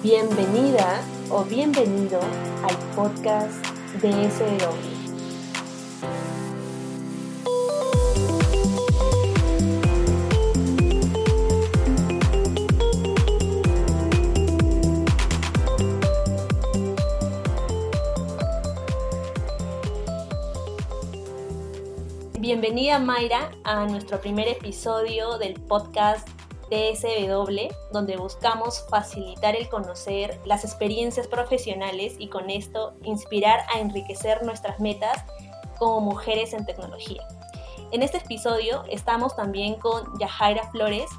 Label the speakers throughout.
Speaker 1: Bienvenida o bienvenido al podcast de SW. Bienvenida Mayra a nuestro primer episodio del podcast TSW, donde buscamos facilitar el conocer las experiencias profesionales y con esto inspirar a enriquecer nuestras metas como mujeres en tecnología. En este episodio estamos también con Yajaira Flores,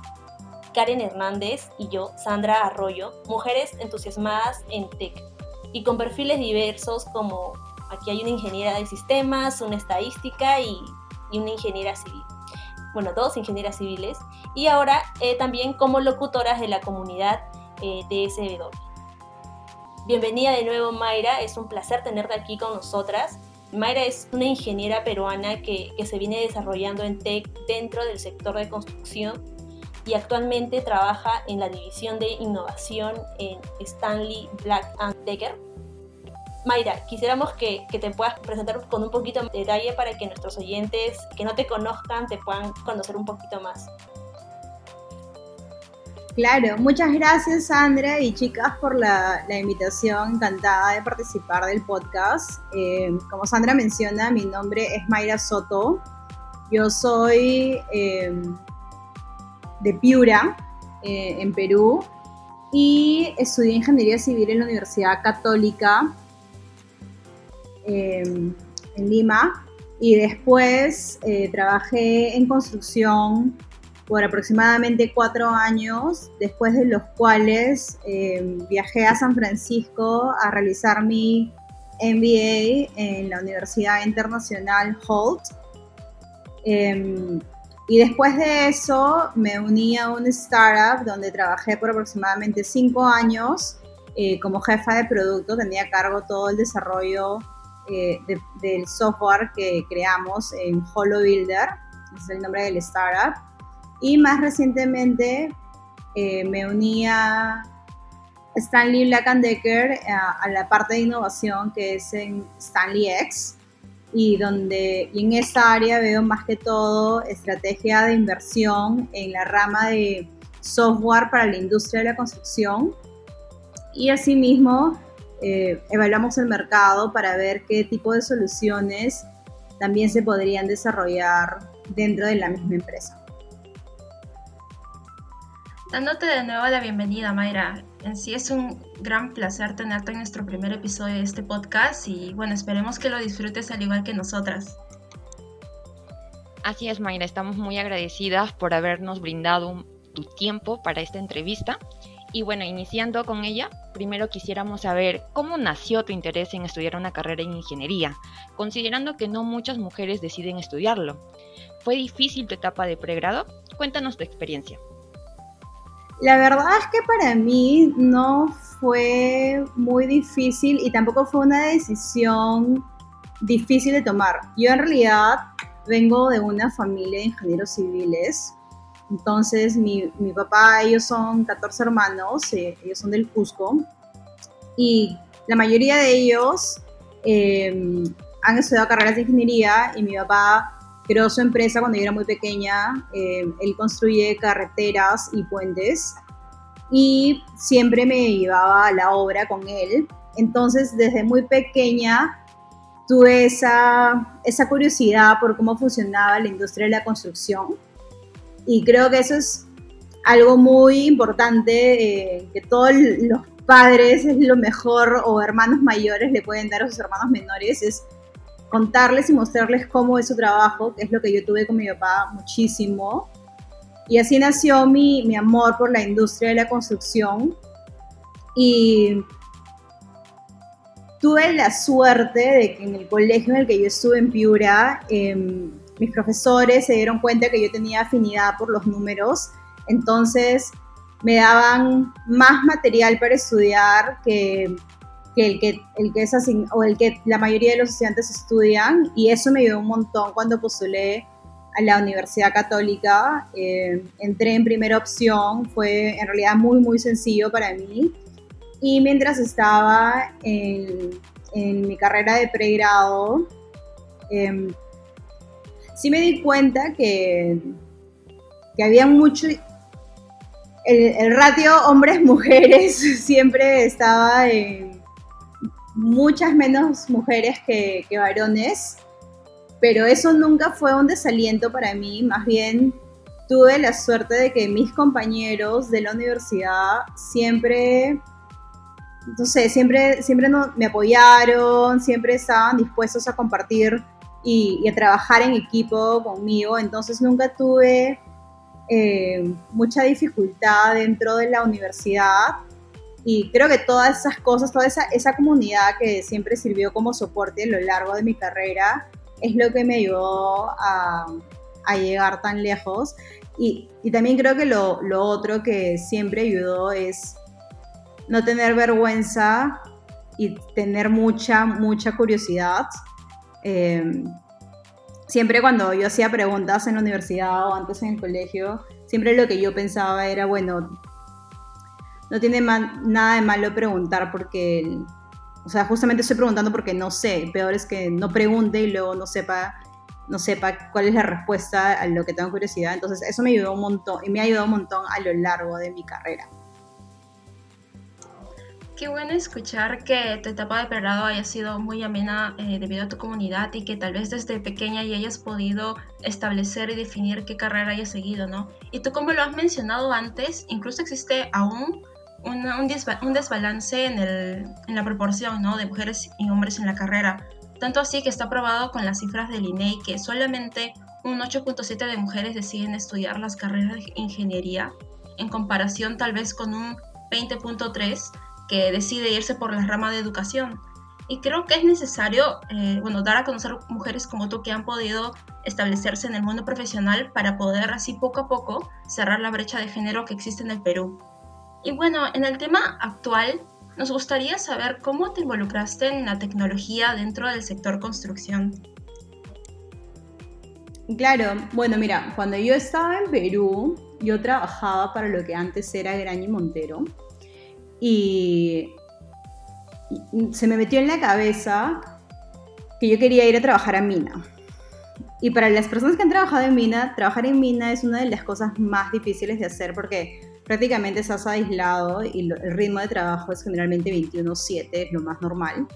Speaker 1: Karen Hernández y yo, Sandra Arroyo, mujeres entusiasmadas en tech y con perfiles diversos como aquí hay una ingeniera de sistemas, una estadística y, y una ingeniera civil bueno, dos ingenieras civiles, y ahora eh, también como locutoras de la comunidad eh, DSW. Bienvenida de nuevo Mayra, es un placer tenerte aquí con nosotras. Mayra es una ingeniera peruana que, que se viene desarrollando en tech dentro del sector de construcción y actualmente trabaja en la división de innovación en Stanley Black Decker Mayra, quisiéramos que, te puedas presentar con un poquito de detalle para que nuestros oyentes que no te conozcan te puedan conocer un poquito más.
Speaker 2: Claro, muchas gracias Sandra y chicas por la, invitación, encantada de participar del podcast. Eh, como Sandra menciona, mi nombre es Mayra Soto, yo soy eh, de Piura, eh, en Perú, y estudié Ingeniería Civil en la Universidad Católica en Lima y después eh, trabajé en construcción por aproximadamente cuatro años, después de los cuales eh, viajé a San Francisco a realizar mi MBA en la Universidad Internacional Holt. Em, y después de eso me uní a un startup donde trabajé por aproximadamente cinco años eh, como jefa de producto, tenía a cargo todo el desarrollo eh, del software que creamos en Holo Builder, es el nombre del startup. Y más recientemente eh, me uní a Stanley Black Decker a, eh, a, la parte de innovación que es en Stanley X y donde y en esa área veo más que todo estrategia de inversión en la rama de software para la industria de la construcción y asimismo eh, evaluamos el mercado para ver qué tipo de soluciones también se podrían desarrollar dentro de la misma empresa.
Speaker 3: Dándote de nuevo la bienvenida, Mayra. En sí es un gran placer tenerte en nuestro primer episodio de este podcast y bueno, esperemos que lo disfrutes al igual que nosotras.
Speaker 4: Así es, Mayra, estamos muy agradecidas por habernos brindado tu tiempo para esta entrevista y bueno, iniciando con ella, primero quisiéramos saber cómo nació tu interés en estudiar una carrera en ingeniería, considerando que no muchas mujeres deciden estudiarlo. ¿Fue difícil tu etapa de pregrado? Cuéntanos tu experiencia.
Speaker 2: La verdad es que para mí no fue muy difícil y tampoco fue una decisión difícil de tomar. Yo en realidad vengo de una familia de ingenieros civiles entonces, mi, mi papá, ellos son 14 hermanos, eh, ellos son del Cusco, y la mayoría de ellos em, han estudiado carreras de ingeniería y mi papá creó su empresa cuando yo era muy pequeña. Em, él construye carreteras y puentes y siempre me llevaba a la obra con él. Entonces, desde muy pequeña tuve esa, esa curiosidad por cómo funcionaba la industria de la construcción y creo que eso es algo muy importante eh, que todos los padres es lo mejor o hermanos mayores le pueden dar a sus hermanos menores es contarles y mostrarles cómo es su trabajo, que es lo que yo tuve con mi papá muchísimo. Y así nació mi, mi amor por la industria de la construcción. Y tuve la suerte de que en el colegio en el que yo estuve en Piura, eh, mis profesores se dieron cuenta que yo tenía afinidad por los números, entonces me daban más material para estudiar que, el que, el que es o el que la mayoría de los estudiantes estudian y eso me ayudó un montón cuando postulé a la Universidad Católica. Eh, entré en primera opción, fue en realidad muy, muy sencillo para mí Y mientras estaba en, en mi carrera de pregrado, eh, sí me di cuenta que, que había mucho... El, ratio hombres-mujeres siempre estaba en muchas menos mujeres que, que varones, pero eso nunca fue un desaliento para mí, más bien tuve la suerte de que mis compañeros de la universidad siempre no sé, siempre, siempre me apoyaron, siempre estaban dispuestos a compartir y, a trabajar en equipo conmigo, entonces nunca tuve eh, mucha dificultad dentro de la universidad y creo que todas esas cosas, toda esa, esa comunidad que siempre sirvió como soporte a lo largo de mi carrera es lo que me ayudó a, a llegar tan lejos. Y, y también creo que lo, lo, otro que siempre ayudó es no tener vergüenza y tener mucha, mucha curiosidad. Eh, siempre cuando yo hacía preguntas en la universidad o antes en el colegio, siempre lo que yo pensaba era, bueno, no tiene nada de malo preguntar porque, o sea, justamente estoy preguntando porque no sé. Peor es que no pregunte y luego no sepa, no sepa cuál es la respuesta a lo que tengo curiosidad. Entonces, eso me ayudó un montón y me ha ayudado un montón a lo largo de mi carrera.
Speaker 3: Qué bueno escuchar que tu etapa de pregrado haya sido muy amena eh, debido a tu comunidad y que tal vez desde pequeña ya hayas podido establecer y definir qué carrera hayas seguido, ¿no? Y tú como lo has mencionado antes, incluso existe aún un, un, desbalance en, el, en, la proporción, ¿no? De mujeres y hombres en la carrera. Tanto así que está probado con las cifras del INEI que solamente un 8.7 de mujeres deciden estudiar las carreras de ingeniería en comparación tal vez con un 20.3 que decide irse por la rama de educación. Y creo que es necesario, eh, bueno, dar a conocer mujeres como tú que han podido establecerse en el mundo profesional para poder así poco a poco cerrar la brecha de género que existe en el Perú. Y bueno, en el tema actual, nos gustaría saber cómo te involucraste en la tecnología dentro del sector construcción.
Speaker 2: Claro, bueno, mira, cuando yo estaba en Perú, yo trabajaba para lo que antes era Graña y Montero y se me metió en la cabeza que yo quería ir a trabajar a mina. Y para las personas que han trabajado en mina, trabajar en mina es una de las cosas más difíciles de hacer porque prácticamente estás aislado y el ritmo de trabajo es generalmente 21/7, es lo más normal.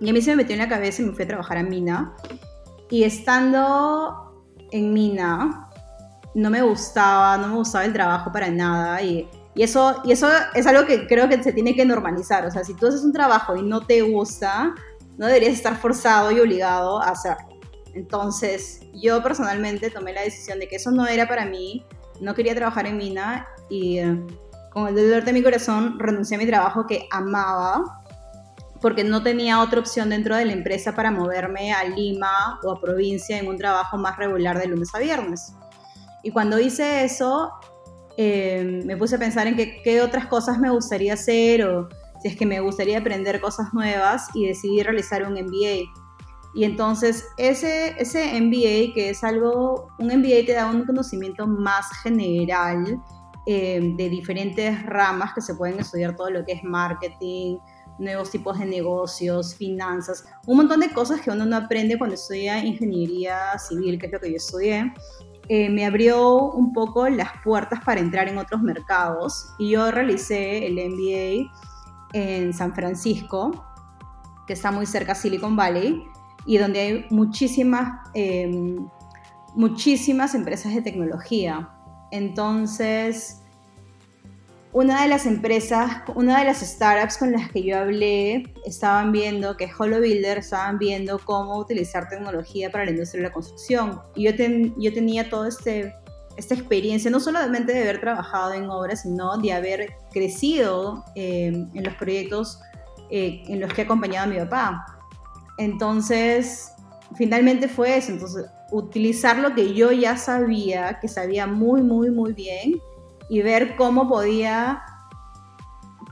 Speaker 2: Y a mí se me metió en la cabeza y me fui a trabajar a mina. Y estando en mina, no me gustaba, no me gustaba el trabajo para nada. Y y eso, y eso es algo que creo que se tiene que normalizar. O sea, si tú haces un trabajo y no te gusta, no deberías estar forzado y obligado a hacerlo. Entonces, yo personalmente tomé la decisión de que eso no era para mí, no quería trabajar en mina y eh, con el dolor de mi corazón renuncié a mi trabajo que amaba porque no tenía otra opción dentro de la empresa para moverme a Lima o a provincia en un trabajo más regular de lunes a viernes. Y cuando hice eso, eh, me puse a pensar en qué otras cosas me gustaría hacer o si es que me gustaría aprender cosas nuevas y decidí realizar un MBA. Y entonces ese, ese MBA, que es algo, un MBA te da un conocimiento más general eh, de diferentes ramas que se pueden estudiar, todo lo que es marketing, nuevos tipos de negocios, finanzas, un montón de cosas que uno no aprende cuando estudia ingeniería civil, que es lo que yo estudié. Eh, me abrió un poco las puertas para entrar en otros mercados y yo realicé el MBA en San Francisco, que está muy cerca de Silicon Valley y donde hay muchísimas, em, muchísimas empresas de tecnología. Entonces, una de las empresas, una de las startups con las que yo hablé, estaban viendo que Holo Builder estaban viendo cómo utilizar tecnología para la industria de la construcción. Y yo, yo tenía toda este, esta experiencia, no solamente de haber trabajado en obras, sino de haber crecido eh, en los proyectos eh, en los que he acompañado a mi papá. Entonces, finalmente fue eso. Entonces, utilizar lo que yo ya sabía, que sabía muy, muy, muy bien, y ver cómo podía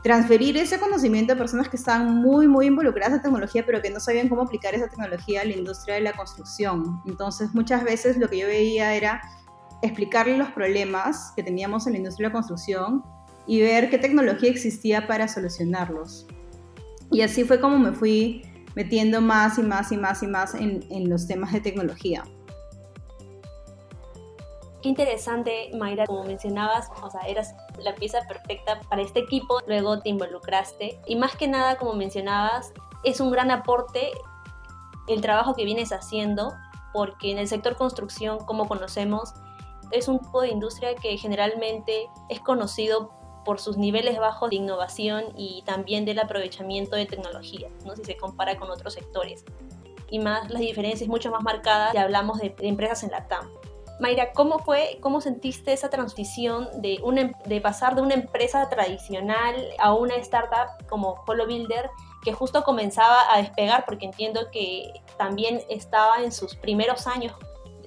Speaker 2: transferir ese conocimiento a personas que estaban muy, muy involucradas en tecnología, pero que no sabían cómo aplicar esa tecnología a la industria de la construcción. Entonces, muchas veces lo que yo veía era explicarle los problemas que teníamos en la industria de la construcción y ver qué tecnología existía para solucionarlos. Y así fue como me fui metiendo más y más y más y más en, en los temas de tecnología.
Speaker 1: Interesante, Mayra, como mencionabas, o sea, eras la pieza perfecta para este equipo, luego te involucraste y más que nada, como mencionabas, es un gran aporte el trabajo que vienes haciendo, porque en el sector construcción, como conocemos, es un tipo de industria que generalmente es conocido por sus niveles bajos de innovación y también del aprovechamiento de tecnología, ¿no? si se compara con otros sectores. Y más las diferencias mucho más marcadas si hablamos de, empresas en la TAM. Mayra, ¿cómo fue, cómo sentiste esa transición de, em, de pasar de una empresa tradicional a una startup como Holo Builder que justo comenzaba a despegar porque entiendo que también estaba en sus primeros años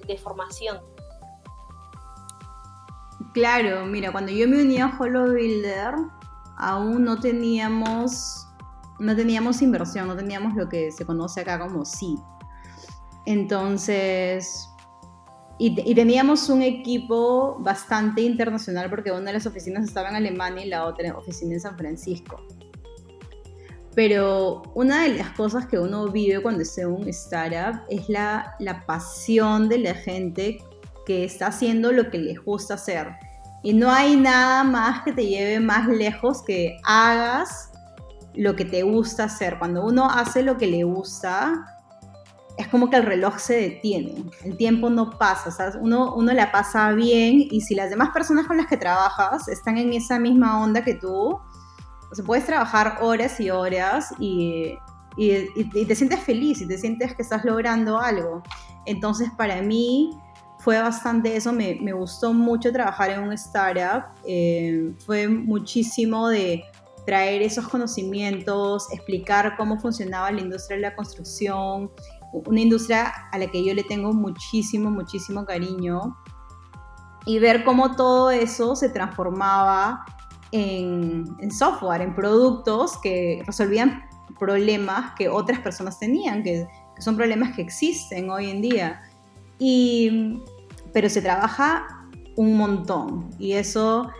Speaker 1: de formación?
Speaker 2: Claro, mira, cuando yo me uní a Holo Builder, aún no teníamos, no teníamos inversión, no teníamos lo que se conoce acá como sí. Entonces, y, y, teníamos un equipo bastante internacional porque una de las oficinas estaba en Alemania y la otra oficina en San Francisco. Pero una de las cosas que uno vive cuando en un startup es la, la pasión de la gente que está haciendo lo que les gusta hacer. Y no hay nada más que te lleve más lejos que hagas lo que te gusta hacer. Cuando uno hace lo que le gusta, es como que el reloj se detiene, el tiempo no pasa. Uno, uno la pasa bien y si las demás personas con las que trabajas están en esa misma onda que tú, o sea, puedes trabajar horas y horas y, y, y, te sientes feliz y te sientes que estás logrando algo. Entonces, para mí fue bastante eso, me, me gustó mucho trabajar en un startup, eh, fue muchísimo de traer esos conocimientos, explicar cómo funcionaba la industria de la construcción, una industria a la que yo le tengo muchísimo, muchísimo cariño, y ver cómo todo eso se transformaba en, software, en productos que resolvían problemas que otras personas tenían, que, son problemas que existen hoy en día. Y, pero se trabaja un montón y eso,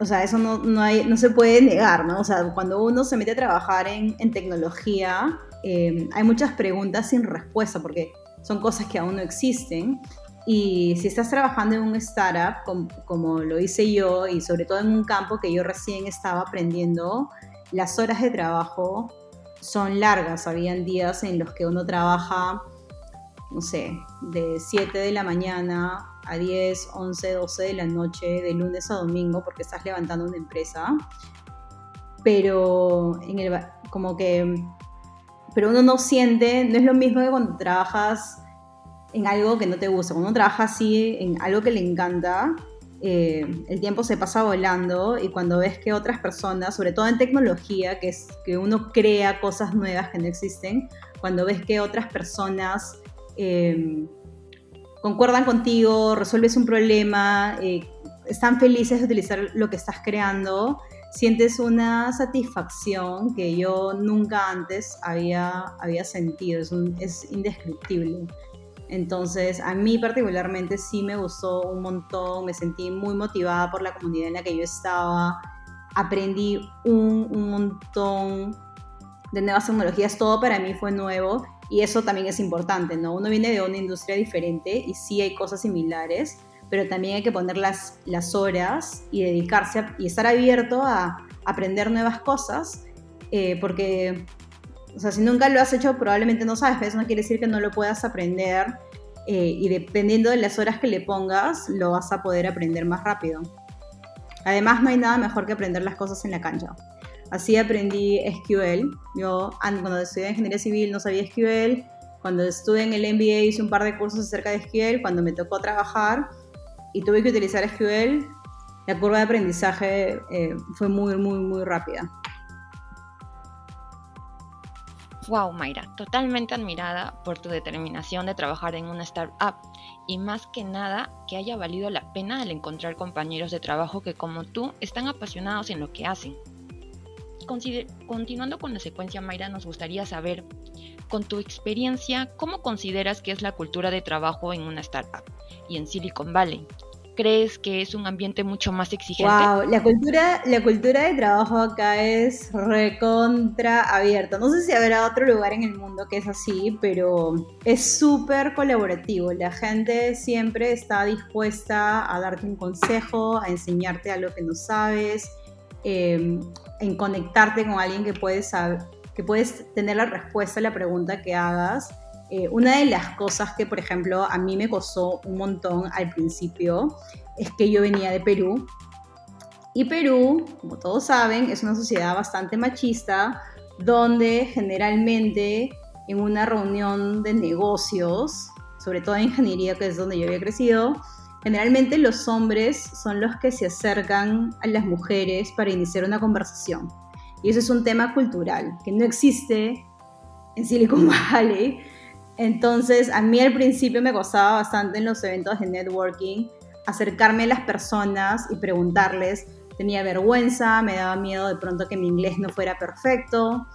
Speaker 2: o sea, eso no, no, hay, no se puede negar, ¿no? O sea, cuando uno se mete a trabajar en, en tecnología, eh, hay muchas preguntas sin respuesta porque son cosas que aún no existen y si estás trabajando en un startup, como, lo hice yo, y sobre todo en un campo que yo recién estaba aprendiendo, las horas de trabajo son largas. Habían días en los que uno trabaja, no sé, de 7 de la mañana a 10, 11, 12 de la noche, de lunes a domingo, porque estás levantando una empresa. Pero en el, como que, pero uno no siente, no es lo mismo que cuando trabajas en algo que no te gusta. Cuando uno trabaja así en algo que le encanta, eh, el tiempo se pasa volando y cuando ves que otras personas, sobre todo en tecnología, que es que uno crea cosas nuevas que no existen, cuando ves que otras personas eh, concuerdan contigo, resuelves un problema, eh, están felices de utilizar lo que estás creando, sientes una satisfacción que yo nunca antes había, había sentido, es, es indescriptible. Entonces, a mí particularmente sí me gustó un montón, me sentí muy motivada por la comunidad en la que yo estaba, aprendí un, montón de nuevas tecnologías, todo para mí fue nuevo y eso también es importante, ¿no? Uno viene de una industria diferente y sí hay cosas similares, pero también hay que poner las, las horas y dedicarse y estar abierto a aprender nuevas cosas, eh, porque o sea, si nunca lo has hecho, probablemente no sabes, pero eso no quiere decir que no lo puedas aprender eh, y dependiendo de las horas que le pongas, lo vas a poder aprender más rápido. Además, no hay nada mejor que aprender las cosas en la cancha. Así aprendí SQL. Yo cuando estudié ingeniería civil no sabía SQL. Cuando estuve en el MBA hice un par de cursos acerca de SQL. Cuando me tocó trabajar y tuve que utilizar SQL, la curva de aprendizaje eh, fue muy, muy, muy rápida.
Speaker 4: Wow, Mayra, totalmente admirada por tu determinación de trabajar en una startup y más que nada que haya valido la pena el encontrar compañeros de trabajo que como tú están apasionados en lo que hacen. continuando con la secuencia, Mayra, nos gustaría saber, con tu experiencia, ¿cómo consideras que es la cultura de trabajo en una startup y en Silicon Valley? crees que es un ambiente mucho más exigente?
Speaker 2: Wow, la cultura, la cultura de trabajo acá es recontra abierta. No sé si habrá otro lugar en el mundo que es así, pero es súper colaborativo. La gente siempre está dispuesta a darte un consejo, a enseñarte algo que no sabes, em, en conectarte con alguien que puedes, que puedes tener la respuesta a la pregunta que hagas eh, una de las cosas que, por ejemplo, a mí me costó un montón al principio es que yo venía de Perú. Y Perú, como todos saben, es una sociedad bastante machista, donde generalmente en una reunión de negocios, sobre todo en ingeniería, que es donde yo había crecido, generalmente los hombres son los que se acercan a las mujeres para iniciar una conversación. Y eso es un tema cultural que no existe en Silicon Valley entonces, a mí al principio me costaba bastante en los eventos de networking acercarme a las personas y preguntarles. Tenía vergüenza, me daba miedo de pronto que mi inglés no fuera perfecto.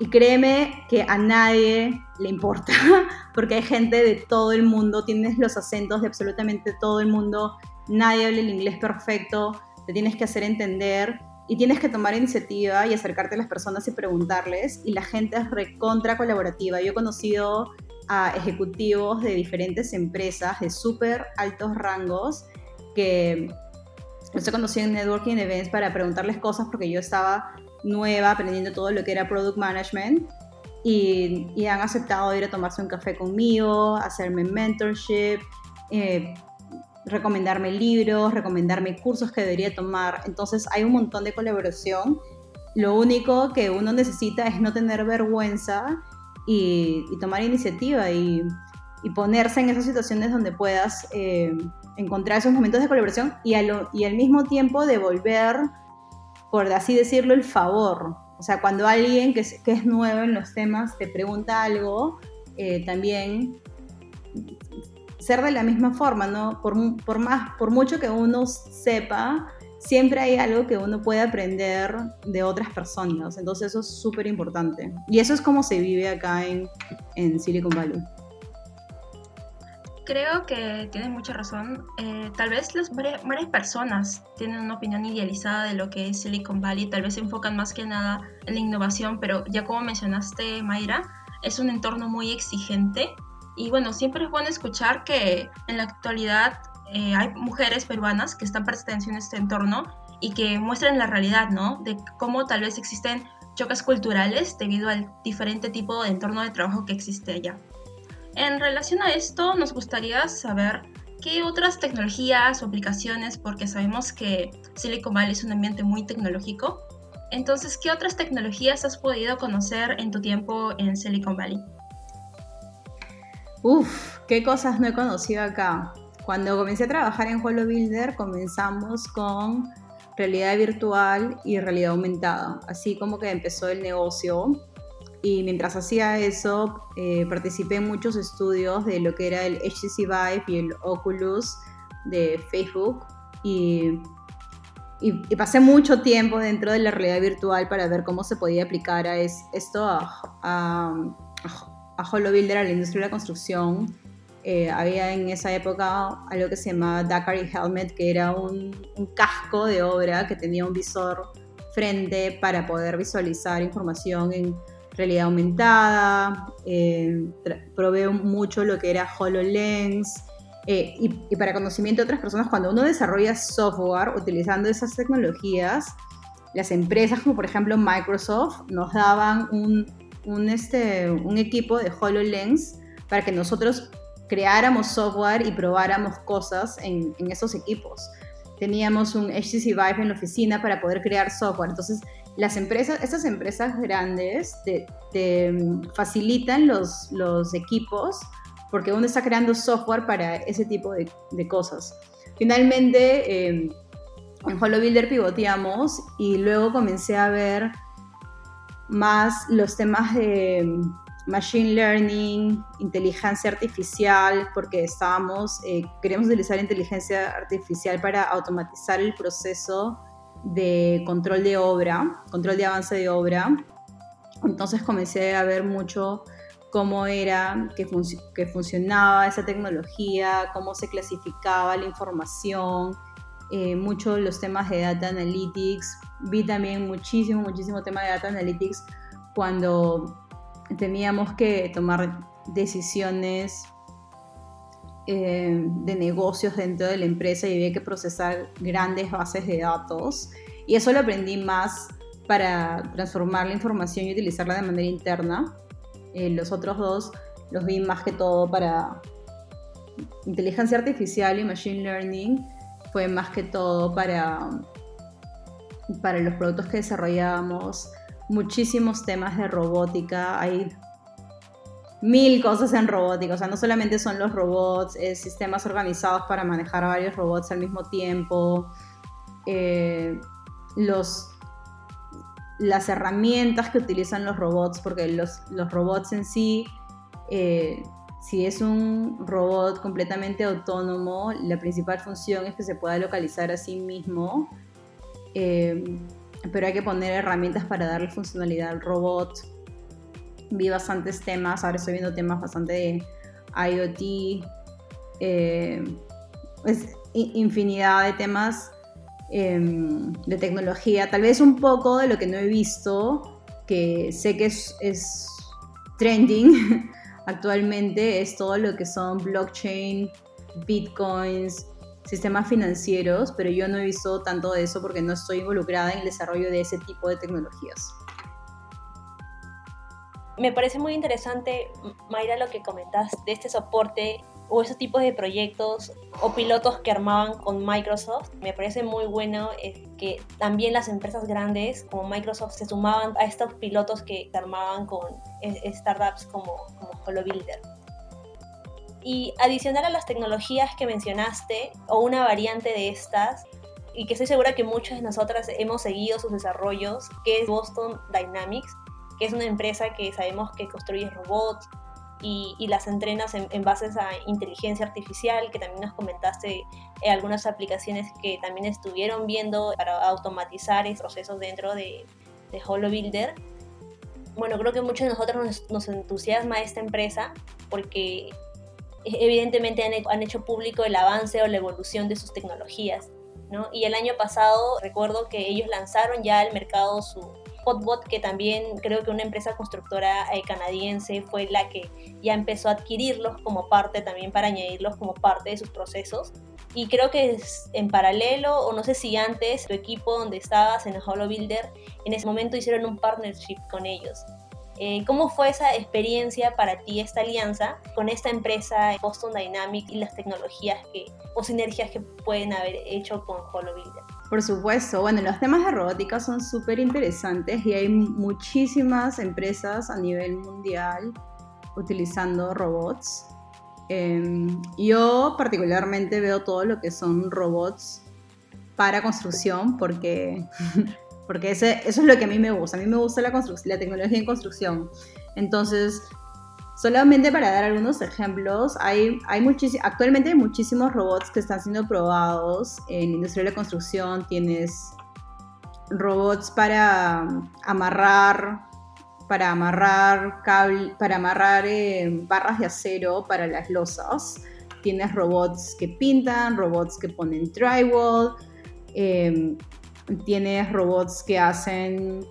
Speaker 2: Y créeme que a nadie le importa, porque hay gente de todo el mundo, tienes los acentos de absolutamente todo el mundo, nadie habla el inglés perfecto, te tienes que hacer entender y tienes que tomar iniciativa y acercarte a las personas y preguntarles. Y la gente es recontra colaborativa. Yo he conocido a ejecutivos de diferentes empresas de súper altos rangos que los he conocido en networking events para preguntarles cosas porque yo estaba nueva aprendiendo todo lo que era product management y, y han aceptado ir a tomarse un café conmigo, hacerme mentorship, eh, recomendarme libros, recomendarme cursos que debería tomar. Entonces hay un montón de colaboración. Lo único que uno necesita es no tener vergüenza y, tomar iniciativa y, ponerse en esas situaciones donde puedas eh, encontrar esos momentos de colaboración y, al mismo tiempo devolver, por así decirlo, el favor. O sea, cuando alguien que es, que es nuevo en los temas te pregunta algo, eh, también ser de la misma forma, ¿no? Por, por, más, por mucho que uno sepa, siempre hay algo que uno puede aprender de otras personas. Entonces eso es súper importante. Y eso es como se vive acá en, en Silicon Valley.
Speaker 3: Creo que tienes mucha razón. Eh, tal vez las varias, personas tienen una opinión idealizada de lo que es Silicon Valley. Tal vez se enfocan más que nada en la innovación, pero ya como mencionaste, Mayra, es un entorno muy exigente. Y bueno, siempre es bueno escuchar que en la actualidad eh, hay mujeres peruanas que están prestando en este entorno y que muestran la realidad, ¿no? De cómo tal vez existen choques culturales debido al diferente tipo de entorno de trabajo que existe allá. En relación a esto, nos gustaría saber qué otras tecnologías o aplicaciones, porque sabemos que Silicon Valley es un ambiente muy tecnológico, entonces, ¿qué otras tecnologías has podido conocer en tu tiempo en Silicon Valley?
Speaker 2: Uf, qué cosas no he conocido acá. Cuando comencé a trabajar en Holo Builder, comenzamos con realidad virtual y realidad aumentada, así como que empezó el negocio. Y mientras hacía eso, eh, participé en muchos estudios de lo que era el HTC Vive y el Oculus de Facebook. Y, y, pasé mucho tiempo dentro de la realidad virtual para ver cómo se podía aplicar a esto a, HoloBuilder, a la industria de la construcción eh, había en esa época algo que se llamaba Dakari Helmet, que era un, casco de obra que tenía un visor frente para poder visualizar información en realidad aumentada. Eh, probé mucho lo que era HoloLens. Eh, y, y, para conocimiento de otras personas, cuando uno desarrolla software utilizando esas tecnologías, las empresas como por ejemplo Microsoft nos daban un, un, este, un equipo de HoloLens para que nosotros creáramos software y probáramos cosas en, esos equipos. Teníamos un HTC Vive en la oficina para poder crear software. Entonces, las empresas, estas empresas grandes te, facilitan los, los, equipos porque uno está creando software para ese tipo de, cosas. Finalmente, em, en HoloBuilder pivoteamos y luego comencé a ver más los temas de machine learning, inteligencia artificial, porque estábamos, eh, queríamos utilizar inteligencia artificial para automatizar el proceso de control de obra, control de avance de obra. Entonces comencé a ver mucho cómo era que, que funcionaba esa tecnología, cómo se clasificaba la información, eh, mucho los temas de data analytics. Vi también muchísimo, muchísimo tema de data analytics cuando teníamos que tomar decisiones eh, de negocios dentro de la empresa y había que procesar grandes bases de datos. Y eso lo aprendí más para transformar la información y utilizarla de manera interna. Eh, los otros dos los vi más que todo para inteligencia artificial y machine learning. Fue más que todo para, para los productos que desarrollábamos. Muchísimos temas de robótica. Hay mil cosas en robótica. O sea, no solamente son los robots, es sistemas organizados para manejar varios robots al mismo tiempo. Eh, los, las herramientas que utilizan los robots, porque los, los robots en sí, eh, si es un robot completamente autónomo, la principal función es que se pueda localizar a sí mismo, eh, pero hay que poner herramientas para darle funcionalidad al robot. Vi bastantes temas, ahora estoy viendo temas bastante de IoT, eh, infinidad de temas Em, de tecnología, tal vez un poco de lo que no he visto, que sé que es, trending actualmente, es todo lo que son blockchain, bitcoins, sistemas financieros, pero yo no he visto tanto de eso porque no estoy involucrada en el desarrollo de ese tipo de tecnologías.
Speaker 1: Me parece muy interesante, Mayra, lo que comentas de este soporte o esos tipos de proyectos o pilotos que armaban con Microsoft. Me parece muy bueno eh, que también las empresas grandes como Microsoft se sumaban a estos pilotos que armaban con eh, startups como, como HoloBuilder. Y adicional a las tecnologías que mencionaste, o una variante de estas, y que estoy segura que muchas de nosotras hemos seguido sus desarrollos, que es Boston Dynamics, que es una empresa que sabemos que construye robots, y, las entrenas en, bases a inteligencia artificial, que también nos comentaste eh, algunas aplicaciones que también estuvieron viendo para automatizar esos procesos dentro de, de. Bueno, creo que muchos de nosotros nos, nos entusiasma esta empresa porque evidentemente han, han, hecho público el avance o la evolución de sus tecnologías. ¿no? Y el año pasado recuerdo que ellos lanzaron ya al mercado su, Hotbot, que también creo que una empresa constructora eh, canadiense fue la que ya empezó a adquirirlos como parte también para añadirlos como parte de sus procesos. Y creo que es en paralelo, o no sé si antes, tu equipo donde estabas en Hollow Builder, en ese momento hicieron un partnership con ellos. Eh, ¿Cómo fue esa experiencia para ti, esta alianza con esta empresa Boston Dynamics y las tecnologías que, o sinergias que pueden haber hecho con HoloBuilder?
Speaker 2: Por supuesto, bueno, los temas de robótica son súper interesantes y hay muchísimas empresas a nivel mundial utilizando robots. Em, yo particularmente veo todo lo que son robots para construcción porque porque eso es lo que a mí me gusta. A mí me gusta la, la tecnología en construcción. Entonces, solamente para dar algunos ejemplos, hay, hay actualmente hay muchísimos robots que están siendo probados en industria de la construcción. Tienes robots para amarrar para amarrar cable, para amarrar eh, barras de acero para las losas. Tienes robots que pintan, robots que ponen drywall, eh, tienes robots que hacen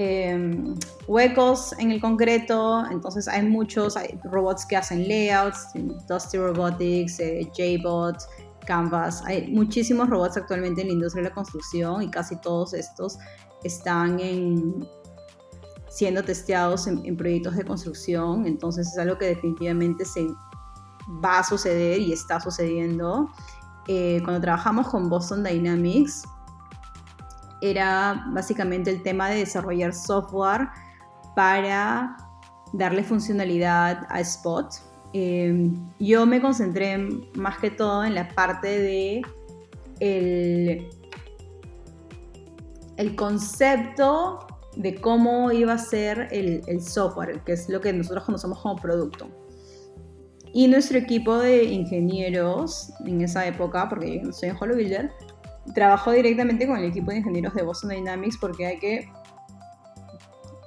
Speaker 2: em, huecos en el concreto, entonces hay muchos hay robots que hacen layouts, Dusty Robotics, eh, JBot, Canvas, hay muchísimos robots actualmente en la industria de la construcción y casi todos estos están siendo testeados en, proyectos de construcción, entonces es algo que definitivamente se va a suceder y está sucediendo. Eh, cuando trabajamos con Boston Dynamics, era básicamente el tema de desarrollar software para darle funcionalidad a Spot. Em, yo me concentré más que todo en la parte de el, el concepto de cómo iba a ser el, el, software, que es lo que nosotros conocemos como producto. Y nuestro equipo de ingenieros en esa época, porque yo no soy en HoloBuilder, trabajó directamente con el equipo de ingenieros de Boston Dynamics porque hay que,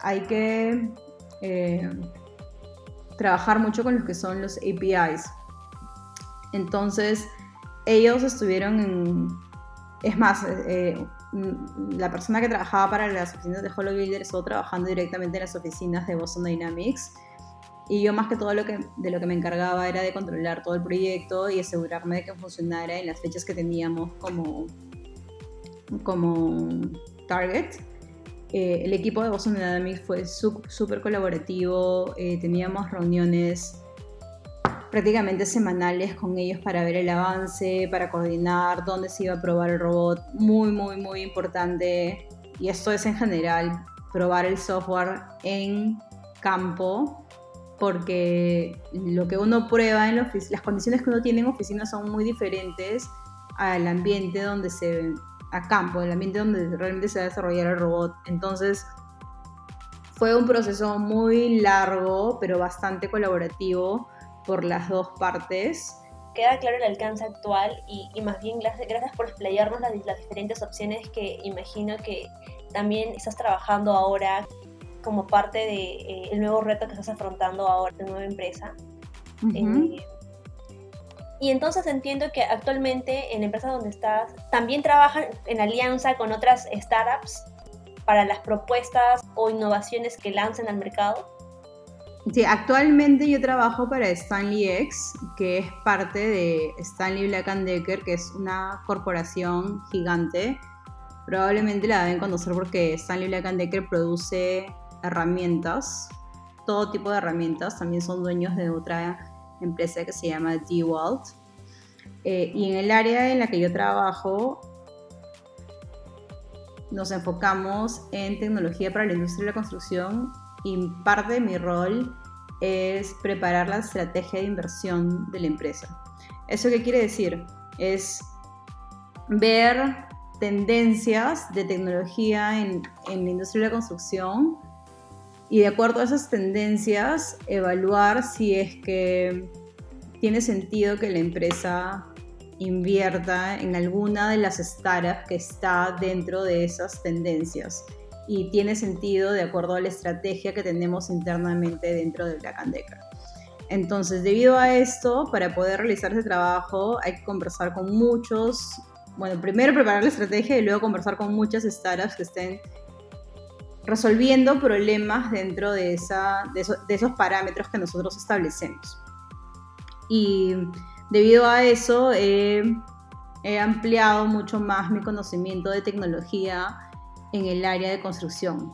Speaker 2: hay que eh, trabajar mucho con los que son los APIs. Entonces, ellos estuvieron en... Es más, eh, la persona que trabajaba para las oficinas de Hollow Builder estuvo trabajando directamente en las oficinas de Boston Dynamics. Y yo más que todo lo que, de lo que me encargaba era de controlar todo el proyecto y asegurarme de que funcionara en las fechas que teníamos como, como target. Eh, el equipo de Boston Dynamics fue súper colaborativo, eh, teníamos reuniones prácticamente semanales con ellos para ver el avance, para coordinar dónde se iba a probar el robot. Muy, muy, muy importante. Y esto es en general, probar el software en campo, porque lo que uno prueba en la las condiciones que uno tiene en oficina son muy diferentes al ambiente donde se a campo, el ambiente donde realmente se va a desarrollar el robot. Entonces, fue un proceso muy largo, pero bastante colaborativo por las dos partes.
Speaker 1: Queda claro el alcance actual y, más bien gracias, por explayarnos las, las, diferentes opciones que imagino que también estás trabajando ahora como parte del de, eh, nuevo reto que estás afrontando ahora, de nueva empresa. Eh, y entonces entiendo que actualmente en la empresa donde estás también trabajan en alianza con otras startups para las propuestas o innovaciones que lancen al mercado.
Speaker 2: Sí, actualmente yo trabajo para Stanley X, que es parte de Stanley Black Decker, que es una corporación gigante. Probablemente la deben conocer porque Stanley Black Decker produce herramientas, todo tipo de herramientas. También son dueños de otra empresa que se llama DeWalt. Eh, y en el área en la que yo trabajo, nos enfocamos en tecnología para la industria de la construcción y parte de mi rol es preparar la estrategia de inversión de la empresa. ¿Eso qué quiere decir? Es ver tendencias de tecnología en, en, la industria de la construcción y de acuerdo a esas tendencias evaluar si es que tiene sentido que la empresa invierta en alguna de las startups que está dentro de esas tendencias y tiene sentido de acuerdo a la estrategia que tenemos internamente dentro de Black Decker. Entonces, debido a esto, para poder realizar ese trabajo hay que conversar con muchos, bueno, primero preparar la estrategia y luego conversar con muchas startups que estén resolviendo problemas dentro de, esa, de, esos parámetros que nosotros establecemos. Y debido a eso he ampliado mucho más mi conocimiento de tecnología en el área de construcción.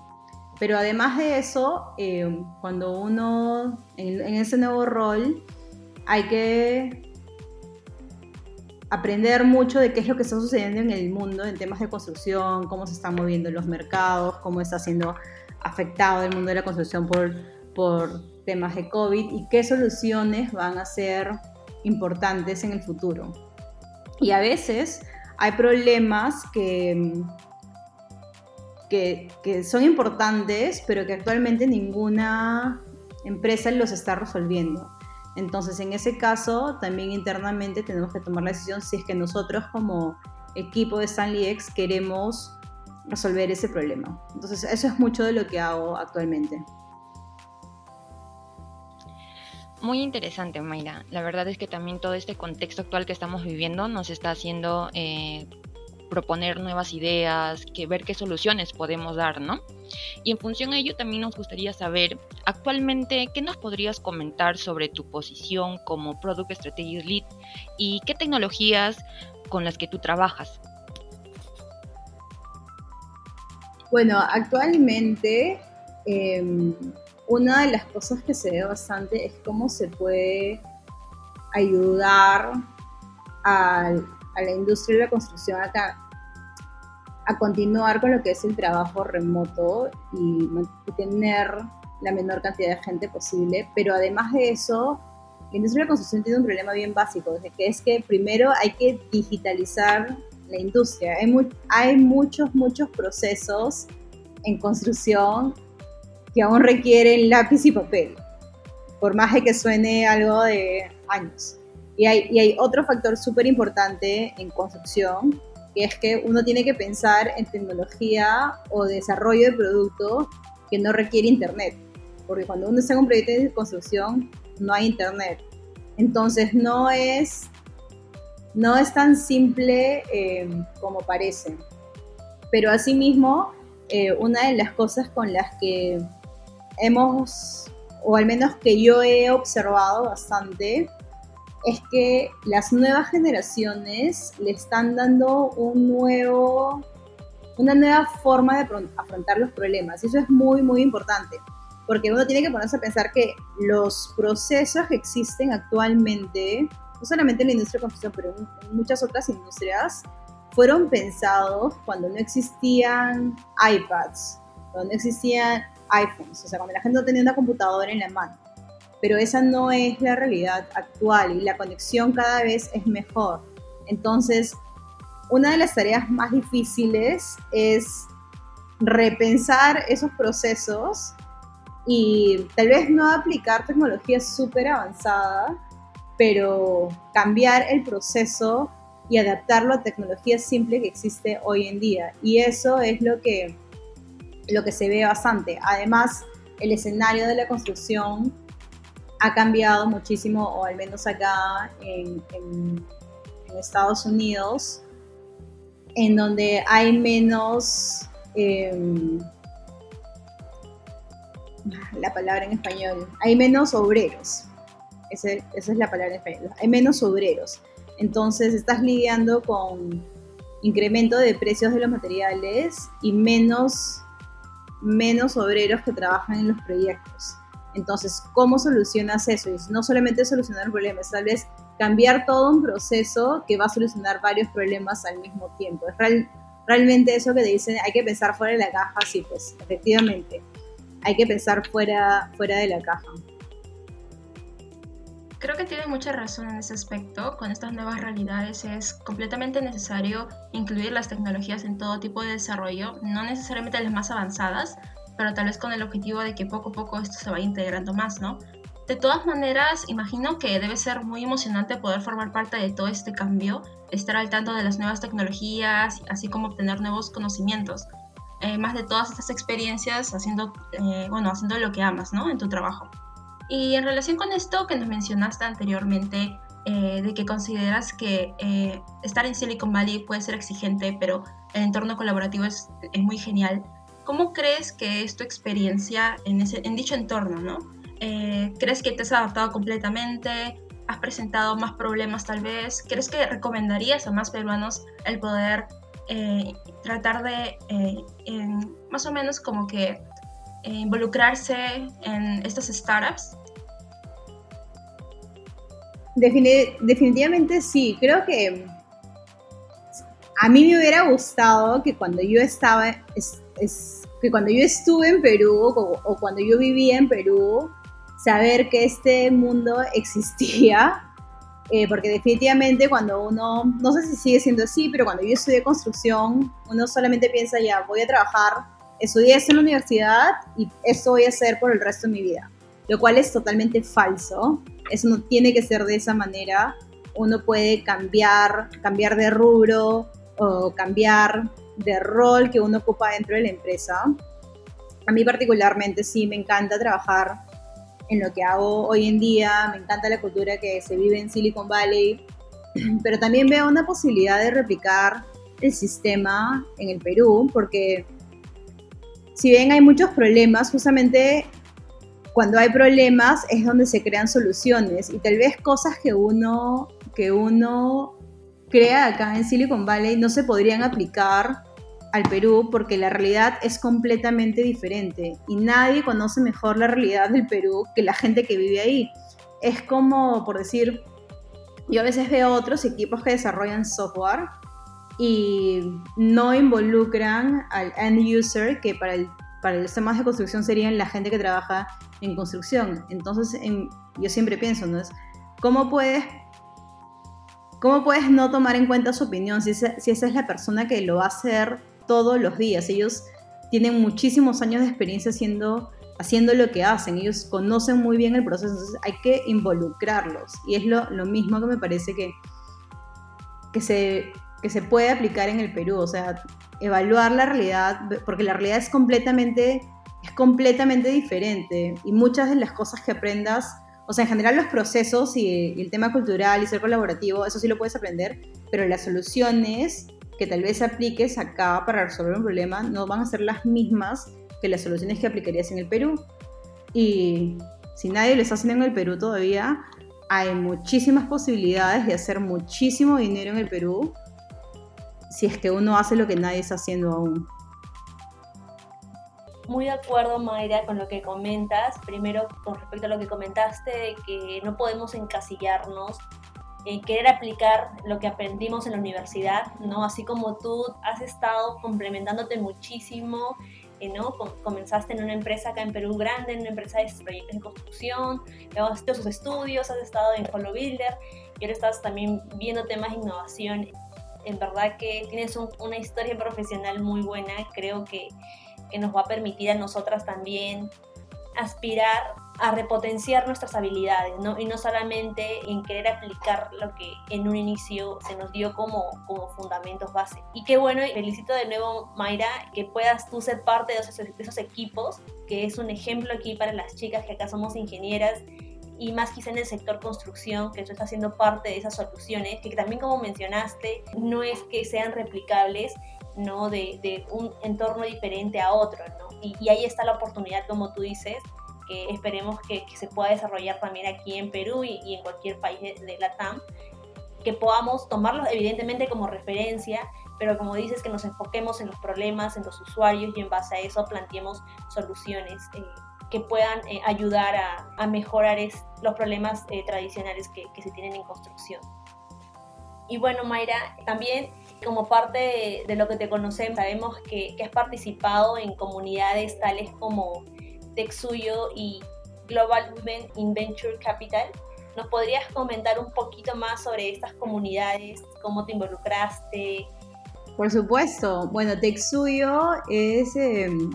Speaker 2: Pero además de eso, eh, cuando uno, en, ese nuevo rol, hay que aprender mucho de qué es lo que está sucediendo en el mundo en temas de construcción, cómo se están moviendo los mercados, cómo está siendo afectado el mundo de la construcción por, por temas de COVID y qué soluciones van a ser importantes en el futuro. Y a veces hay problemas que que, son importantes, pero que actualmente ninguna empresa los está resolviendo. Entonces, en ese caso, también internamente tenemos que tomar la decisión si es que nosotros como equipo de Stanley X queremos resolver ese problema. Entonces, eso es mucho de lo que hago actualmente.
Speaker 4: Muy interesante, Mayra. La verdad es que también todo este contexto actual que estamos viviendo nos está haciendo eh, proponer nuevas ideas, que ver qué soluciones podemos dar, ¿no? Y en función a ello también nos gustaría saber actualmente qué nos podrías comentar sobre tu posición como Product Strategy Lead y qué tecnologías con las que tú trabajas.
Speaker 2: Bueno, actualmente em, una de las cosas que se ve bastante es cómo se puede ayudar al a la industria de la construcción acá a continuar con lo que es el trabajo remoto y, tener la menor cantidad de gente posible, pero además de eso, la industria de la construcción tiene un problema bien básico, que es que primero hay que digitalizar la industria. Hay, hay muchos, muchos procesos en construcción que aún requieren lápiz y papel, por más de que suene algo de años. Y hay, otro factor súper importante en construcción, que es que uno tiene que pensar en tecnología o desarrollo de producto que no requiere internet. porque cuando uno está en un proyecto de construcción no hay internet. Entonces no es, no es tan simple eh, como parece. Pero asimismo, eh, una de las cosas con las que hemos, o al menos que yo he observado bastante, es que las nuevas generaciones le están dando un nuevo, una nueva forma de afrontar los problemas. Eso es muy, muy importante, porque uno tiene que ponerse a pensar que los procesos que existen actualmente, no solamente en la industria de construcción, pero en muchas otras industrias, fueron pensados cuando no existían iPads, cuando no existían iPhones, o sea, cuando la gente no tenía una computadora en la mano. Pero esa no es la realidad actual y la conexión cada vez es mejor. Entonces, una de las tareas más difíciles es repensar esos procesos y tal vez no aplicar tecnología súper avanzada, pero cambiar el proceso y adaptarlo a tecnología simple que existe hoy en día. Y eso es lo que, lo que se ve bastante. Además, el escenario de la construcción ha cambiado muchísimo, o al menos acá en, Estados Unidos, en donde hay menos... Em, la palabra en español, hay menos obreros. esa es la palabra en español. Hay menos obreros. Entonces estás lidiando con incremento de precios de los materiales y menos, menos obreros que trabajan en los proyectos. Entonces, ¿cómo solucionas eso? Y no solamente solucionar el problema, es tal vez cambiar todo un proceso que va a solucionar varios problemas al mismo tiempo. Es realmente eso que te dicen, hay que pensar fuera de la caja, sí, pues efectivamente, hay que pensar fuera, fuera de la caja.
Speaker 3: Creo que tiene mucha razón en ese aspecto. Con estas nuevas realidades es completamente necesario incluir las tecnologías en todo tipo de desarrollo, no necesariamente las más avanzadas, pero tal vez con el objetivo de que poco a poco esto se vaya integrando más, ¿no? De todas maneras, imagino que debe ser muy emocionante poder formar parte de todo este cambio, estar al tanto de las nuevas tecnologías, así como obtener nuevos conocimientos. Eh, más de todas estas experiencias haciendo, eh, bueno, haciendo lo que amas, ¿no? En tu trabajo. Y en relación con esto que nos mencionaste anteriormente, eh, de que consideras que eh, estar en Silicon Valley puede ser exigente, pero el entorno colaborativo es, es muy genial. ¿Cómo crees que es tu experiencia en, dicho entorno? ¿no? Eh, ¿Crees que te has adaptado completamente? ¿Has presentado más problemas tal vez? ¿Crees que recomendarías a más peruanos el poder tratar de, más o menos como que eh, involucrarse en estas startups?
Speaker 2: definitivamente sí, creo que a mí me hubiera gustado que cuando yo estaba, que cuando yo estuve en Perú o, cuando yo vivía en Perú, saber que este mundo existía, eh, porque definitivamente cuando uno, no sé si sigue siendo así, pero cuando yo estudié construcción, uno solamente piensa ya, voy a trabajar estudié eso en la universidad y eso voy a hacer por el resto de mi vida, lo cual es totalmente falso. Eso no tiene que ser de esa manera. Uno puede cambiar, cambiar de rubro o cambiar de rol que uno ocupa dentro de la empresa. A mí particularmente sí me encanta trabajar en lo que hago hoy en día, me encanta la cultura que se vive en Silicon Valley, pero también veo una posibilidad de replicar el sistema en el Perú, porque si bien hay muchos problemas, justamente cuando hay problemas es donde se crean soluciones y tal vez cosas que uno, que uno crea acá en Silicon Valley no se podrían aplicar al Perú porque la realidad es completamente diferente y nadie conoce mejor la realidad del Perú que la gente que vive ahí. Es como, por decir, yo a veces veo otros equipos que desarrollan software y no involucran al end user, que para, el, para los temas de construcción serían la gente que trabaja en construcción. Entonces, yo siempre pienso, ¿no? Es, ¿cómo puedes, ¿Cómo puedes no tomar en cuenta su opinión si esa, si esa es la persona que lo va a hacer todos los días? Ellos tienen muchísimos años de experiencia haciendo, haciendo lo que hacen, ellos conocen muy bien el proceso, entonces hay que involucrarlos. Y es lo, lo mismo que me parece que, que se que se puede aplicar en el Perú, o sea, evaluar la realidad, porque la realidad es completamente, es completamente diferente y muchas de las cosas que aprendas, o sea, en general los procesos y, el tema cultural y ser colaborativo, eso sí lo puedes aprender, pero las soluciones que tal vez apliques acá para resolver un problema no van a ser las mismas que las soluciones que aplicarías en el Perú. Y si nadie lo está haciendo en el Perú todavía, hay muchísimas posibilidades de hacer muchísimo dinero en el Perú si es que uno hace lo que nadie está haciendo aún.
Speaker 1: Muy de acuerdo, Mayra, con lo que comentas. Primero, con respecto a lo que comentaste, de que no podemos encasillarnos en querer aplicar lo que aprendimos en la universidad, ¿no? Así como tú has estado complementándote muchísimo ¿no? Comenzaste en una empresa acá en Perú grande, en una empresa de de construcción, luego has hecho sus estudios, has estado en Holo Builder y ahora estás también viendo temas de innovación. En verdad que tienes una historia profesional muy buena, creo que, que nos va a permitir a nosotras también aspirar a repotenciar nuestras habilidades, ¿no? Y no solamente en querer aplicar lo que en un inicio se nos dio como, como fundamentos base. Y qué bueno, y felicito de nuevo, Mayra, que puedas tú ser parte de esos, equipos, que es un ejemplo aquí para las chicas que acá somos ingenieras y más quizá en el sector construcción, que tú estás haciendo parte de esas soluciones, que también como mencionaste, no es que sean replicables, ¿no? De, de un entorno diferente a otro, ¿no? Y, ahí está la oportunidad, como tú dices, que esperemos que, se pueda desarrollar también aquí en Perú y, en cualquier país de, la TAM, que podamos tomarlos evidentemente como referencia, pero como dices, que nos enfoquemos en los problemas, en los usuarios y en base a eso planteemos soluciones eh, que puedan eh, ayudar a, mejorar los problemas eh, tradicionales que, se tienen en construcción. Y bueno, Mayra, también como parte de, lo que te conocemos, sabemos que, que has participado en comunidades tales como Texuyo y Global Women in Venture Capital. ¿Nos podrías comentar un poquito más sobre estas comunidades? ¿Cómo te involucraste?
Speaker 2: Por supuesto. Bueno, Texuyo es... Em,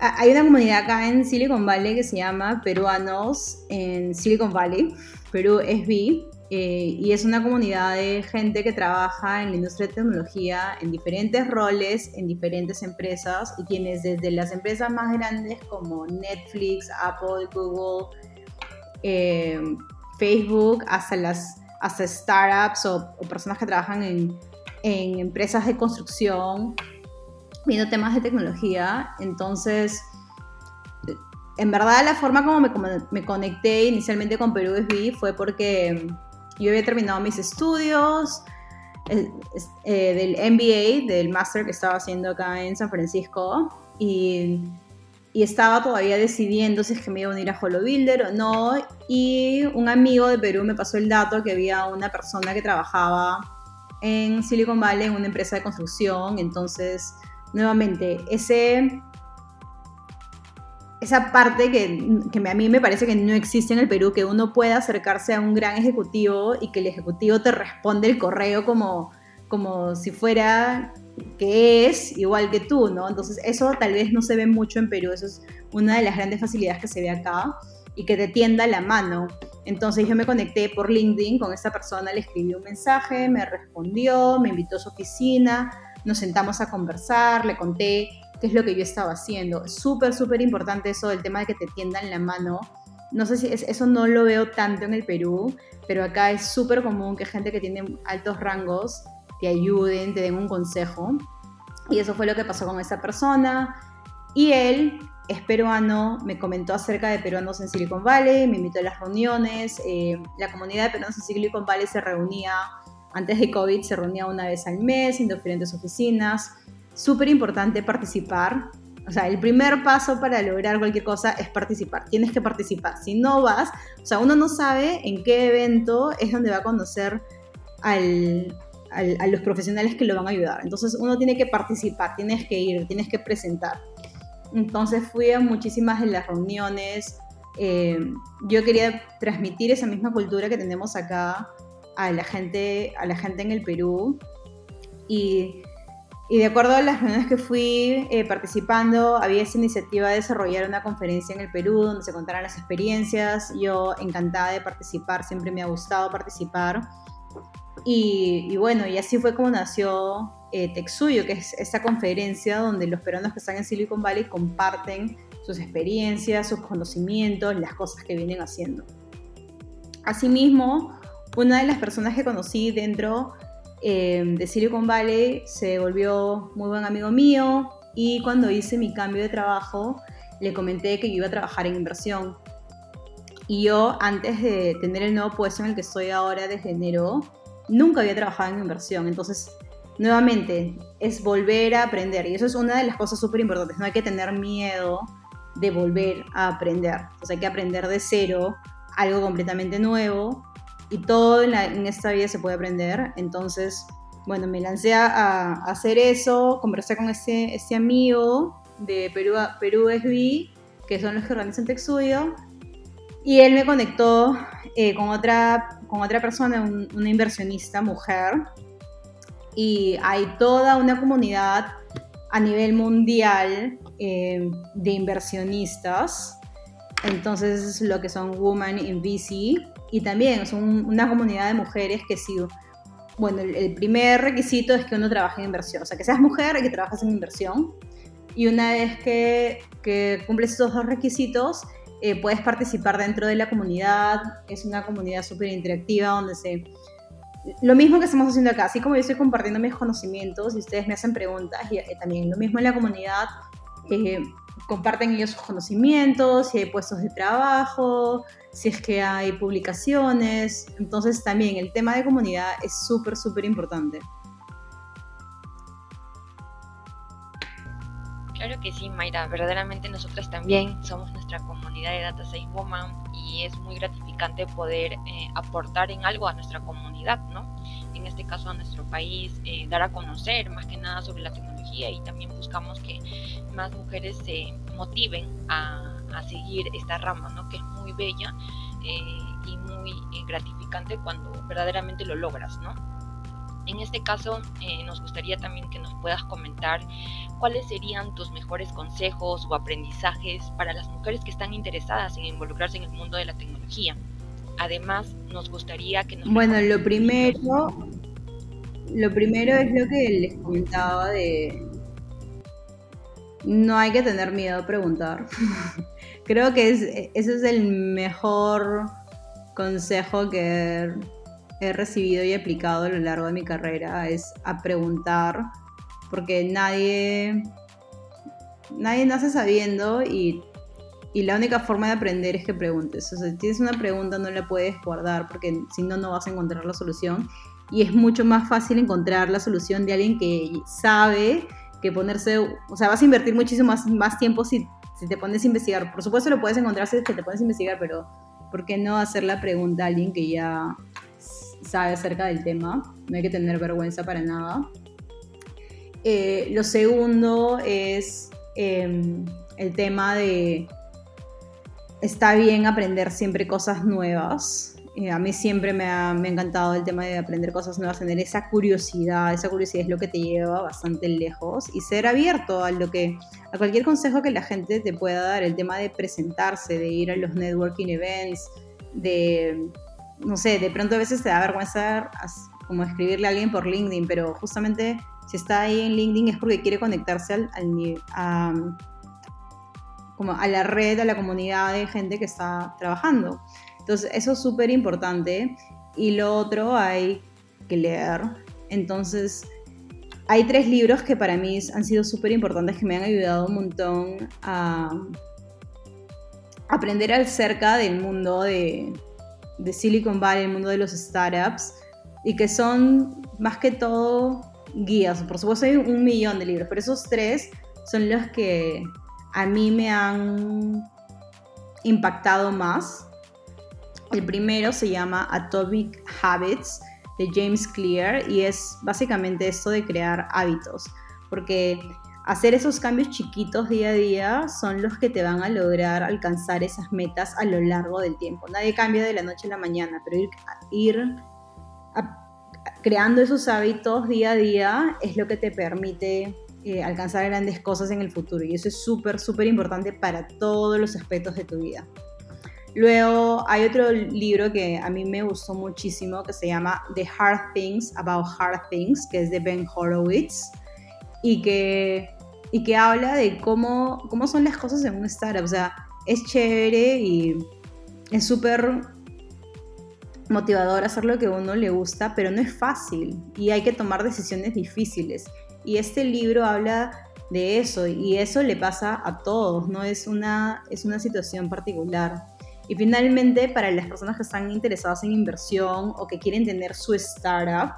Speaker 2: hay una comunidad acá en Silicon Valley que se llama Peruanos en Silicon Valley, Perú SB, eh, y es una comunidad de gente que trabaja en la industria de tecnología en diferentes roles, en diferentes empresas, y tienes desde las empresas más grandes como Netflix, Apple, Google, eh, Facebook, hasta las hasta startups o, personas que trabajan en, en empresas de construcción, viendo temas de tecnología. Entonces, en verdad la forma como me, me conecté inicialmente con Perú SB fue porque yo había terminado mis estudios eh, del MBA, del máster que estaba haciendo acá en San Francisco y, y, estaba todavía decidiendo si es que me iba a unir a Holo Builder o no y un amigo de Perú me pasó el dato que había una persona que trabajaba en Silicon Valley en una empresa de construcción, entonces nuevamente ese esa parte que, que, a mí me parece que no existe en el Perú, que uno pueda acercarse a un gran ejecutivo y que el ejecutivo te responde el correo como, como si fuera que es igual que tú, ¿no? Entonces eso tal vez no se ve mucho en Perú, eso es una de las grandes facilidades que se ve acá y que te tienda la mano. Entonces yo me conecté por LinkedIn con esta persona, le escribí un mensaje, me respondió, me invitó a su oficina, nos sentamos a conversar, le conté qué es lo que yo estaba haciendo. Súper, súper importante eso del tema de que te tiendan la mano. No sé si eso no lo veo tanto en el Perú, pero acá es súper común que gente que tiene altos rangos te ayuden, te den un consejo. Y eso fue lo que pasó con esa persona. Y él es peruano, me comentó acerca de peruanos en Silicon Valley, me invitó a las reuniones. Eh, la comunidad de peruanos en Silicon Valley se reunía, antes de COVID, se reunía una vez al mes en diferentes oficinas súper importante participar. O sea, el primer paso para lograr cualquier cosa es participar. Tienes que participar. Si no vas, o sea, uno no sabe en qué evento es donde va a conocer al, a los profesionales que lo van a ayudar. Entonces uno tiene que participar, tienes que ir, tienes que presentar. Entonces fui a muchísimas de las reuniones. Eh, yo quería transmitir esa misma cultura que tenemos acá a la gente, a la gente en el Perú. Y y de acuerdo a las reuniones que fui eh, participando, había esa iniciativa de desarrollar una conferencia en el Perú donde se contaran las experiencias. Yo encantada de participar, siempre me ha gustado participar. Y, bueno, y así fue como nació eh, Texuyo, que es esta conferencia donde los peruanos que están en Silicon Valley comparten sus experiencias, sus conocimientos, las cosas que vienen haciendo. Asimismo, una de las personas que conocí dentro eh, de Silicon Valley se volvió muy buen amigo mío y cuando hice mi cambio de trabajo le comenté que yo iba a trabajar en inversión. Y yo, antes de tener el nuevo puesto en el que estoy ahora desde enero, nunca había trabajado en inversión. Entonces, nuevamente, es volver a aprender. Y eso es una de las cosas súper importantes. No hay que tener miedo de volver a aprender. O sea, hay que aprender de cero algo completamente nuevo. Y todo en, esta vida se puede aprender. Entonces, bueno, me lancé a, hacer eso, conversé con este, este amigo de Perú, Perú SB, que son los que organizan TechStudio, y él me conectó eh, con, otra, con otra persona, una inversionista mujer, y hay toda una comunidad a nivel mundial eh, de inversionistas. Entonces, es lo que son Women in VC. Y también son una comunidad de mujeres que sí. Bueno, el, primer requisito es que uno trabaje en inversión. O sea, que seas mujer y que trabajes en inversión. Y una vez que, que cumples esos dos requisitos, eh, puedes participar dentro de la comunidad, es una comunidad súper interactiva donde se... Lo mismo que estamos haciendo acá, así como yo estoy compartiendo mis conocimientos y ustedes me hacen preguntas, y eh, también lo mismo en la comunidad, eh, comparten ellos sus conocimientos, si hay puestos de trabajo, si es que hay publicaciones, entonces también el tema de comunidad es súper, súper importante.
Speaker 4: Claro que sí, Mayra. Verdaderamente nosotras también somos nuestra comunidad de Data Science Woman y es muy gratificante poder eh, aportar en algo a nuestra comunidad, ¿no? En este caso a nuestro país, eh, dar a conocer más que nada sobre la tecnología y también buscamos que más mujeres se motiven a, a seguir esta rama, ¿no? Que es muy bella eh, y muy gratificante cuando verdaderamente lo logras, ¿no? En este caso, nos gustaría también que nos puedas comentar ¿cuáles serían tus mejores consejos o aprendizajes para las mujeres que están interesadas en involucrarse en el mundo de la tecnología? Además, nos gustaría que nos...
Speaker 2: Bueno, lo primero, lo primero es lo que les comentaba de... No hay que tener miedo a preguntar. Creo que ese es el mejor consejo que he recibido y aplicado a lo largo de mi carrera, es a preguntar porque nadie, nadie nace sabiendo y, la única forma de aprender es que preguntes. O sea, si tienes una pregunta no la puedes guardar porque si no, no vas a encontrar la solución. Y es mucho más fácil encontrar la solución de alguien que sabe que ponerse, o sea, vas a invertir muchísimo más, más tiempo si, si te pones a investigar. Por supuesto lo puedes encontrar si te pones a investigar, pero ¿por qué no hacer la pregunta a alguien que ya sabe acerca del tema? No hay que tener vergüenza para nada. Eh, lo segundo es em, el tema de está bien aprender siempre cosas nuevas. Eh, a mí siempre me ha, encantado el tema de aprender cosas nuevas, tener esa curiosidad, esa curiosidad es lo que te lleva bastante lejos y ser abierto a lo que, a cualquier consejo que la gente te pueda dar, el tema de presentarse, de ir a los networking events, de, no sé, de pronto a veces te da vergüenza como escribirle a alguien por LinkedIn, pero justamente si está ahí en LinkedIn es porque quiere conectarse al, a, como a la red, a la comunidad de gente que está trabajando. Entonces, eso es súper importante. Y lo otro hay que leer. Entonces, hay tres libros que para mí han sido súper importantes, que me han ayudado un montón a aprender acerca del mundo de, de Silicon Valley, el mundo de los startups, y que son más que todo guías. Por supuesto hay un millón de libros, pero esos tres son los que a mí me han impactado más. El primero se llama Atomic Habits de James Clear y es básicamente esto de crear hábitos, porque hacer esos cambios chiquitos día a día son los que te van a lograr alcanzar esas metas a lo largo del tiempo. Nadie cambia de la noche a la mañana, pero ir, creando esos hábitos día a día es lo que te permite eh, alcanzar grandes cosas en el futuro y eso es súper, súper importante para todos los aspectos de tu vida. Luego hay otro libro que a mí me gustó muchísimo que se llama The Hard Things About Hard Things, que es de Ben Horowitz y que, y que habla de cómo, cómo son las cosas en un startup. O sea, es chévere y es súper motivador hacer lo que a uno le gusta, pero no es fácil y hay que tomar decisiones difíciles. Y este libro habla de eso y eso le pasa a todos, no es una, es una situación particular. Y finalmente, para las personas que están interesadas en inversión o que quieren tener su startup,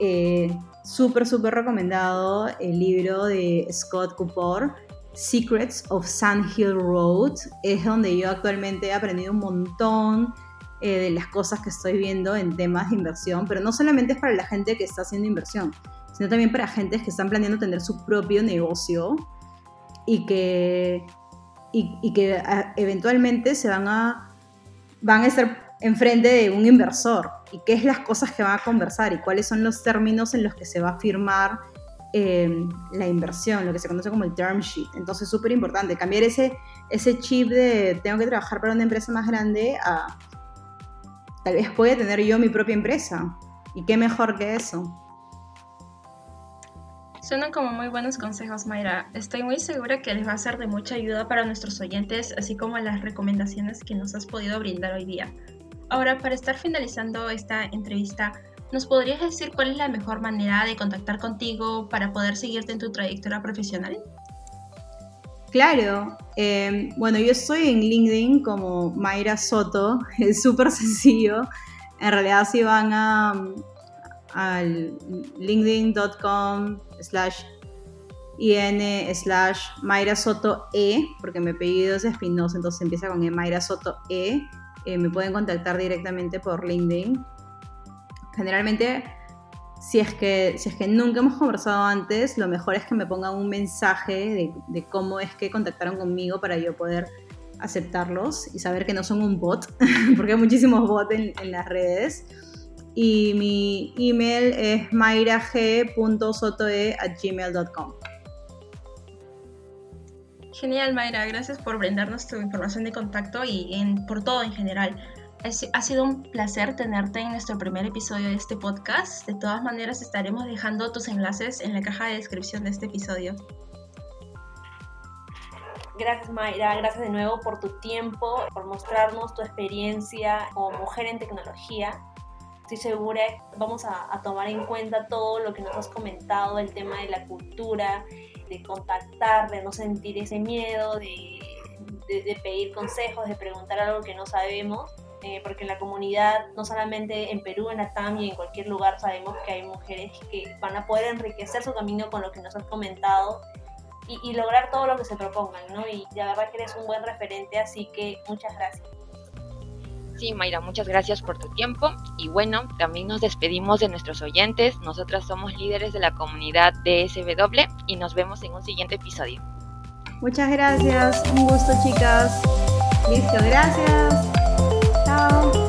Speaker 2: eh, súper, súper recomendado el libro de Scott Cooper, Secrets of Sand Hill Road. Es donde yo actualmente he aprendido un montón eh, de las cosas que estoy viendo en temas de inversión, pero no solamente es para la gente que está haciendo inversión, sino también para gente que están planeando tener su propio negocio y que y, que ah, eventualmente se van a, van a estar enfrente de un inversor y qué es las cosas que van a conversar y cuáles son los términos en los que se va a firmar em, la inversión, lo que se conoce como el term sheet. Entonces, súper importante, cambiar ese, ese chip de tengo que trabajar para una empresa más grande a tal vez pueda tener yo mi propia empresa. ¿Y qué mejor que eso?
Speaker 3: Suenan como muy buenos consejos, Mayra. Estoy muy segura que les va a ser de mucha ayuda para nuestros oyentes, así como las recomendaciones que nos has podido brindar hoy día. Ahora, para estar finalizando esta entrevista, ¿nos podrías decir cuál es la mejor manera de contactar contigo para poder seguirte en tu trayectoria profesional?
Speaker 2: Claro, em, bueno, yo estoy en LinkedIn como Mayra Soto, es súper sencillo. En realidad, si van a, al linkedin.com slash in slash Mayra Soto E, porque mi apellido es Espinosa, entonces empieza con E, Mayra Soto E. Eh, me pueden contactar directamente por LinkedIn. Generalmente, si es, que, si es que nunca hemos conversado antes, lo mejor es que me pongan un mensaje de, cómo es que contactaron conmigo para yo poder aceptarlos y saber que no son un bot, porque hay muchísimos bots en, en las redes y mi email es mayrag.sotoe.gmail.com.
Speaker 3: Genial, Mayra. Gracias por brindarnos tu información de contacto y por todo en general. ha sido un placer tenerte en nuestro primer episodio de este podcast. De todas maneras, estaremos dejando tus enlaces en la caja de descripción de este episodio.
Speaker 1: Gracias Mayra, gracias de nuevo por tu tiempo, por mostrarnos tu experiencia como mujer en tecnología estoy segura vamos a, tomar en cuenta todo lo que nos has comentado, el tema de la cultura, de contactar, de no sentir ese miedo, de, pedir consejos, de preguntar algo que no sabemos. Eh, porque en la comunidad, no solamente en Perú, en la TAM y en cualquier lugar, sabemos que hay mujeres que van a poder enriquecer su camino con lo que nos has comentado y, y lograr todo lo que se propongan, ¿no? Y la verdad que eres un buen referente, así que muchas gracias.
Speaker 4: Sí, Mayra, muchas gracias por tu tiempo. Y bueno, también nos despedimos de nuestros oyentes. Nosotras somos líderes de la comunidad DSW y nos vemos en un siguiente episodio.
Speaker 2: Muchas gracias. Un gusto, chicas. Listo, gracias. Chao.